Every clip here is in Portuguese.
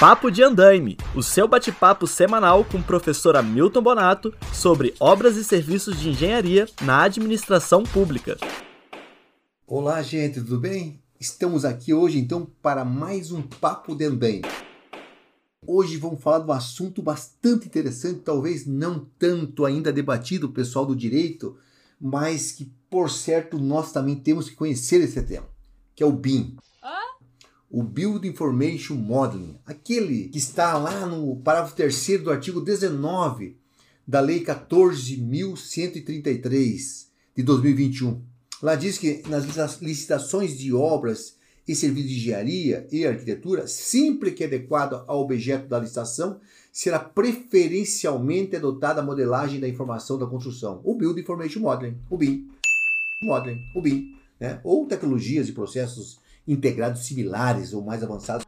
Papo de Andaime, o seu bate-papo semanal com o professor Hamilton Bonato sobre obras e serviços de engenharia na administração pública. Olá, gente, tudo bem? Estamos aqui hoje então para mais um Papo de Andaime. Hoje vamos falar de um assunto bastante interessante, talvez não tanto ainda debatido o pessoal do direito, mas que por certo nós também temos que conhecer esse tema, que é o BIM o Build Information Modeling, aquele que está lá no parágrafo 3 do artigo 19 da Lei 14.133 de 2021. Lá diz que nas licitações de obras e serviços de engenharia e arquitetura, sempre que adequado ao objeto da licitação, será preferencialmente adotada a modelagem da informação da construção, o Build Information Modeling, o BIM, Modeling, o BIM, né? ou tecnologias e processos integrados similares ou mais avançados.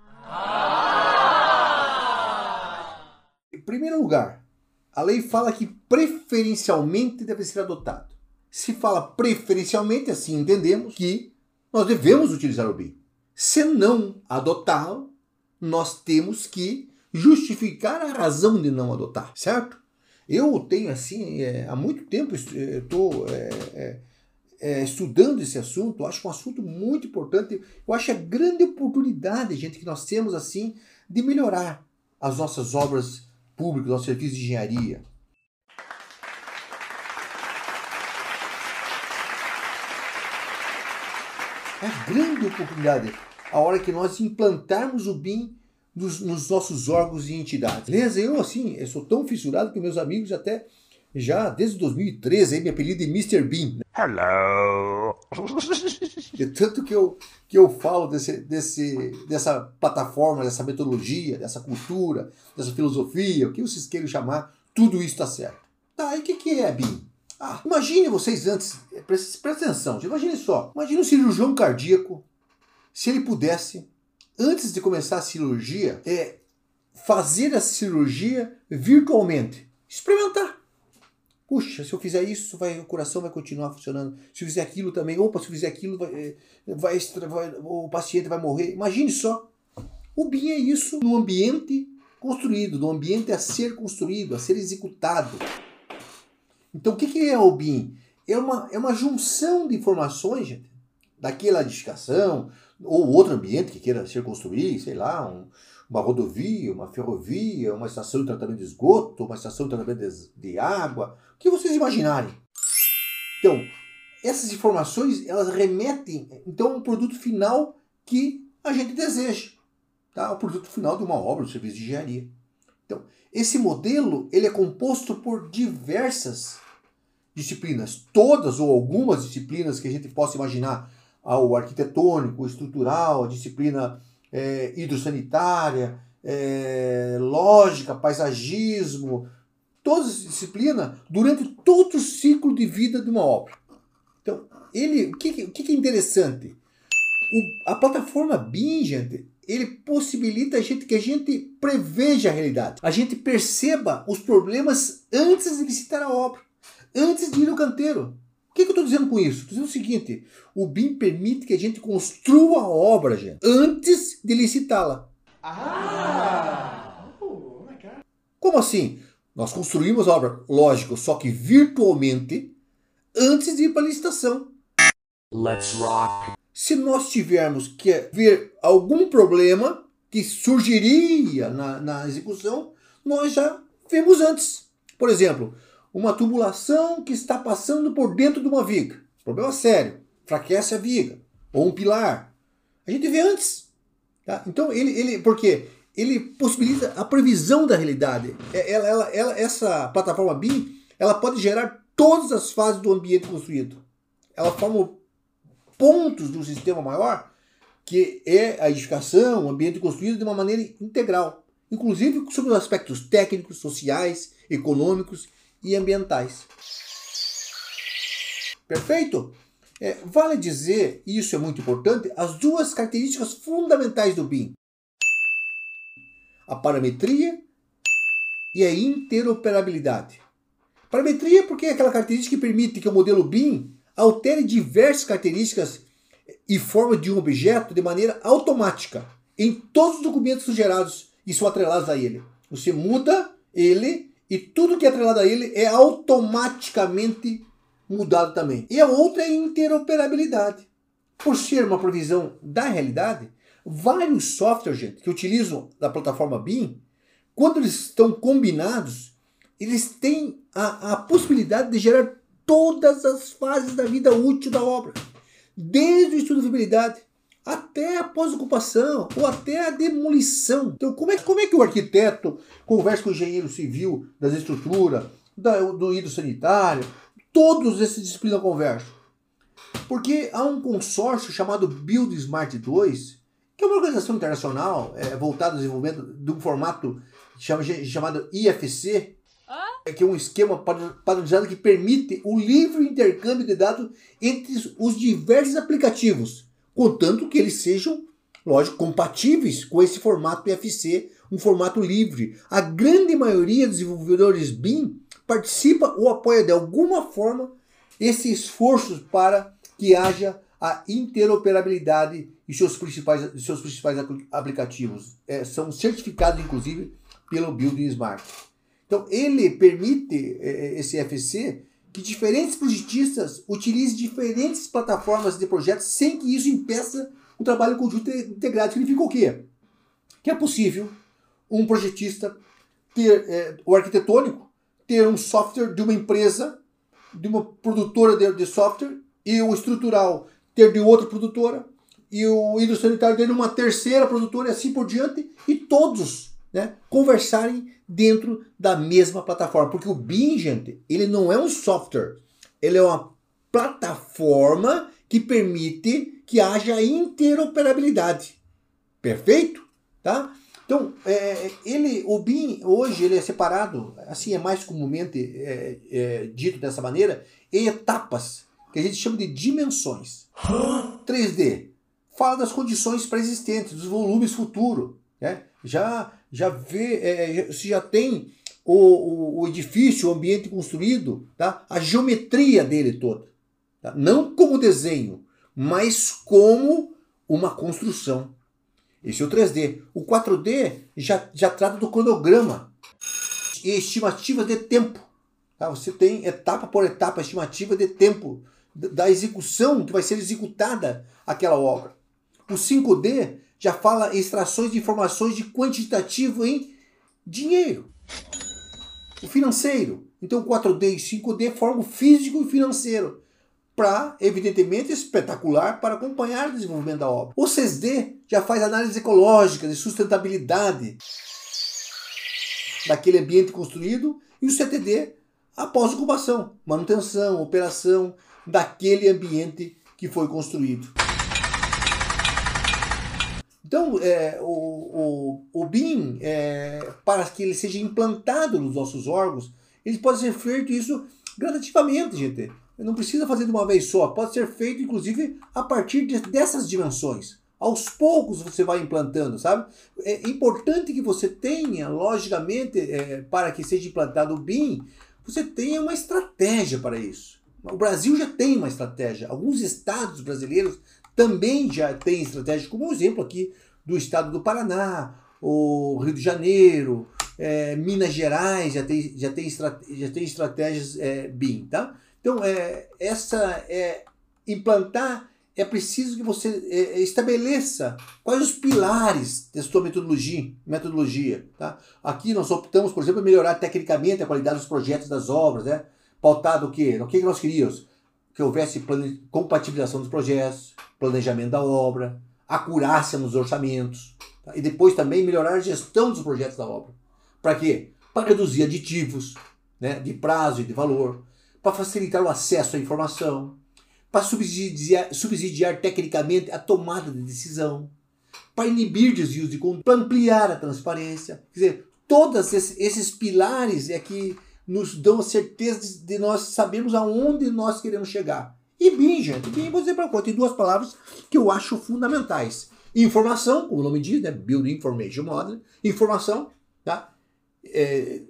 Em primeiro lugar, a lei fala que preferencialmente deve ser adotado. Se fala preferencialmente, assim entendemos que nós devemos utilizar o BIM. Se não adotá-lo, nós temos que justificar a razão de não adotar, certo? Eu tenho assim, é, há muito tempo estou é, é, é, estudando esse assunto, eu acho um assunto muito importante. Eu acho a grande oportunidade, gente, que nós temos assim de melhorar as nossas obras públicas, nossos serviços de engenharia. É a grande oportunidade a hora que nós implantarmos o BIM nos, nos nossos órgãos e entidades. Beleza? Eu, assim, eu sou tão fissurado que meus amigos até já desde 2013, aí, me apelido de Mr. Bean. Né? Hello! De tanto que eu, que eu falo desse, desse, dessa plataforma, dessa metodologia, dessa cultura, dessa filosofia, o que vocês queiram chamar, tudo isso está certo. Tá, e o que, que é BIM? Ah, imagine vocês antes, presta, presta atenção, imagine só, imagine um cirurgião cardíaco, se ele pudesse, antes de começar a cirurgia, é fazer a cirurgia virtualmente, experimentar. Puxa, se eu fizer isso, vai, o coração vai continuar funcionando. Se eu fizer aquilo também, opa, se eu fizer aquilo, vai, eh, vai, vai, o paciente vai morrer. Imagine só. O BIM é isso no ambiente construído, no ambiente a ser construído, a ser executado. Então, o que, que é o BIM? É uma, é uma junção de informações, gente, daquela edificação, ou outro ambiente que queira ser construído, sei lá, um, uma rodovia, uma ferrovia, uma estação de tratamento de esgoto, uma estação de tratamento de, de água, o que vocês imaginarem. Então, essas informações elas remetem então a um produto final que a gente deseja, tá? O produto final de uma obra, um serviço de engenharia. Então, esse modelo ele é composto por diversas disciplinas, todas ou algumas disciplinas que a gente possa imaginar, ao arquitetônico, estrutural, a disciplina é, hidrossanitária, é, lógica, paisagismo, todas as disciplinas durante todo o ciclo de vida de uma obra. Então, ele, o que, o que é interessante? O, a plataforma BIM, gente, ele possibilita a gente que a gente preveja a realidade, a gente perceba os problemas antes de visitar a obra, antes de ir ao canteiro. O que, que eu estou dizendo com isso? Estou dizendo o seguinte: o BIM permite que a gente construa a obra, gente, antes de licitá-la. Ah! Como assim? Nós construímos a obra, lógico, só que virtualmente, antes de ir para a licitação. Let's rock. Se nós tivermos que ver algum problema que surgiria na, na execução, nós já vemos antes. Por exemplo, uma tubulação que está passando por dentro de uma viga. Problema sério. Fraquece a viga. Ou um pilar. A gente vê antes. Tá? Então, ele, ele, por quê? Ele possibilita a previsão da realidade. É, ela, ela, ela, essa plataforma BIM ela pode gerar todas as fases do ambiente construído. Ela forma pontos do sistema maior, que é a edificação, o ambiente construído de uma maneira integral, inclusive sobre os aspectos técnicos, sociais, econômicos e ambientais. Perfeito? É, vale dizer, e isso é muito importante, as duas características fundamentais do BIM: a parametria e a interoperabilidade. Parametria porque é aquela característica que permite que o modelo BIM altere diversas características e forma de um objeto de maneira automática em todos os documentos gerados e são atrelados a ele. Você muda ele e tudo que é atrelado a ele é automaticamente mudado também. E a outra é a interoperabilidade. Por ser uma provisão da realidade, vários softwares, gente, que utilizam da plataforma BIM, quando eles estão combinados, eles têm a, a possibilidade de gerar todas as fases da vida útil da obra. Desde o estudo de viabilidade até a pós-ocupação ou até a demolição. Então, como é, como é que o arquiteto conversa com o engenheiro civil das estruturas, da, do hidrossanitário, todos esses disciplinas conversam? Porque há um consórcio chamado Build Smart 2, que é uma organização internacional é, voltada ao desenvolvimento de um formato chamado IFC, é que é um esquema padronizado que permite o livre intercâmbio de dados entre os diversos aplicativos contanto que eles sejam, lógico, compatíveis com esse formato PFC, um formato livre. A grande maioria dos desenvolvedores BIM participa ou apoia de alguma forma esse esforço para que haja a interoperabilidade e seus principais, seus principais aplicativos. É, são certificados, inclusive, pelo Building Smart. Então, ele permite, é, esse FC, que diferentes projetistas utilizem diferentes plataformas de projetos sem que isso impeça o trabalho conjunto integrado. Significa o quê? Que é possível um projetista ter é, o arquitetônico ter um software de uma empresa, de uma produtora de, de software, e o estrutural ter de outra produtora, e o hidrossanitário ter de uma terceira produtora e assim por diante, e todos né, conversarem dentro da mesma plataforma. Porque o BIM, gente, ele não é um software, ele é uma plataforma que permite que haja interoperabilidade. Perfeito? Tá? Então, é, ele, o BIM hoje ele é separado, assim é mais comumente é, é, dito dessa maneira, em etapas, que a gente chama de dimensões. 3D fala das condições pré-existentes, dos volumes futuros. Né? Já já vê, é, você já tem o, o, o, edifício, o ambiente construído, tá? a geometria dele toda. Tá? Não como desenho, mas como uma construção. Esse é o 3D. O 4D já, já trata do cronograma e estimativa de tempo. Tá? Você tem etapa por etapa, estimativa de tempo da execução que vai ser executada aquela obra. O 5D já fala extrações de informações de quantitativo em dinheiro. O financeiro. Então 4D e 5D formam o físico e financeiro. Para, evidentemente, espetacular para acompanhar o desenvolvimento da obra. O 6D já faz análise ecológica de sustentabilidade daquele ambiente construído e o CTD após ocupação, manutenção, operação daquele ambiente que foi construído. Então, é, o, o, o BIM, é, para que ele seja implantado nos nossos órgãos, ele pode ser feito isso gradativamente, gente. Não precisa fazer de uma vez só. Pode ser feito, inclusive, a partir de, dessas dimensões. Aos poucos você vai implantando, sabe? É importante que você tenha, logicamente, é, para que seja implantado o BIM, você tenha uma estratégia para isso. O Brasil já tem uma estratégia. Alguns estados brasileiros também já têm estratégia, como o exemplo aqui do estado do Paraná, o Rio de Janeiro, é, Minas Gerais já tem, já tem, já tem estratégias é, BIM, tá? Então, é, essa é implantar é preciso que você é, estabeleça quais os pilares da sua metodologia, metodologia tá? Aqui nós optamos, por exemplo, melhorar tecnicamente a qualidade dos projetos das obras, né? Pautado o quê? O que nós queríamos? Que houvesse compatibilização dos projetos, planejamento da obra, acurácia nos orçamentos tá? e depois também melhorar a gestão dos projetos da obra. Para quê? Para reduzir aditivos né, de prazo e de valor, para facilitar o acesso à informação, para subsidiar, subsidiar tecnicamente a tomada de decisão, para inibir desvios de conta, para ampliar a transparência. Quer dizer, todos esses, esses pilares é que nos dão a certeza de nós sabermos aonde nós queremos chegar. E BIM, gente, BIM, vou dizer para conta, tem duas palavras que eu acho fundamentais. Informação, como o nome diz, né? Building Information Model. Informação, tá? É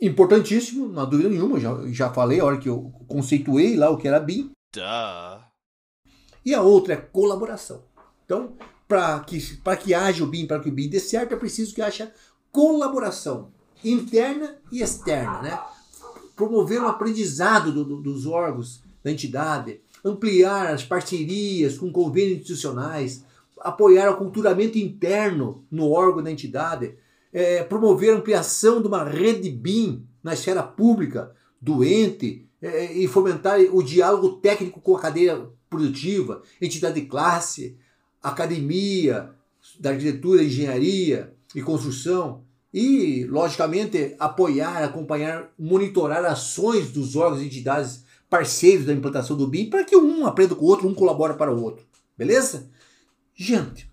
importantíssimo, não há dúvida nenhuma, já, já falei a hora que eu conceituei lá o que era BIM. Duh. E a outra é colaboração. Então, para que, que haja o BIM, para que o BIM dê certo, é preciso que haja colaboração interna e externa, né? Promover o aprendizado do, do, dos órgãos da entidade, ampliar as parcerias com convênios institucionais, apoiar o culturamento interno no órgão da entidade, é, promover a ampliação de uma rede BIM na esfera pública, doente, é, e fomentar o diálogo técnico com a cadeia produtiva, entidade de classe, academia, da arquitetura, engenharia e construção, e, logicamente, apoiar, acompanhar, monitorar ações dos órgãos e entidades parceiros da implantação do BIM para que um aprenda com o outro, um colabora para o outro. Beleza? Gente,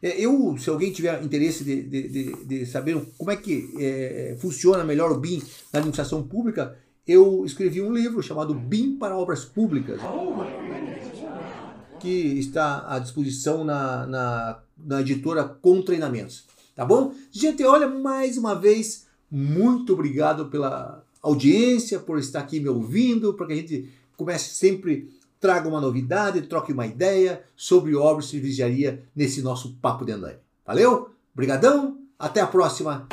é, eu, se alguém tiver interesse de, de, de, de saber como é que é, funciona melhor o BIM na administração pública, eu escrevi um livro chamado BIM para Obras Públicas, que está à disposição na, na, na editora Com Treinamentos. Tá bom? Gente, olha, mais uma vez, muito obrigado pela audiência, por estar aqui me ouvindo, para que a gente comece sempre traga uma novidade, troque uma ideia sobre obras e serviçaria nesse nosso papo de andaime. Valeu? Obrigadão, até a próxima.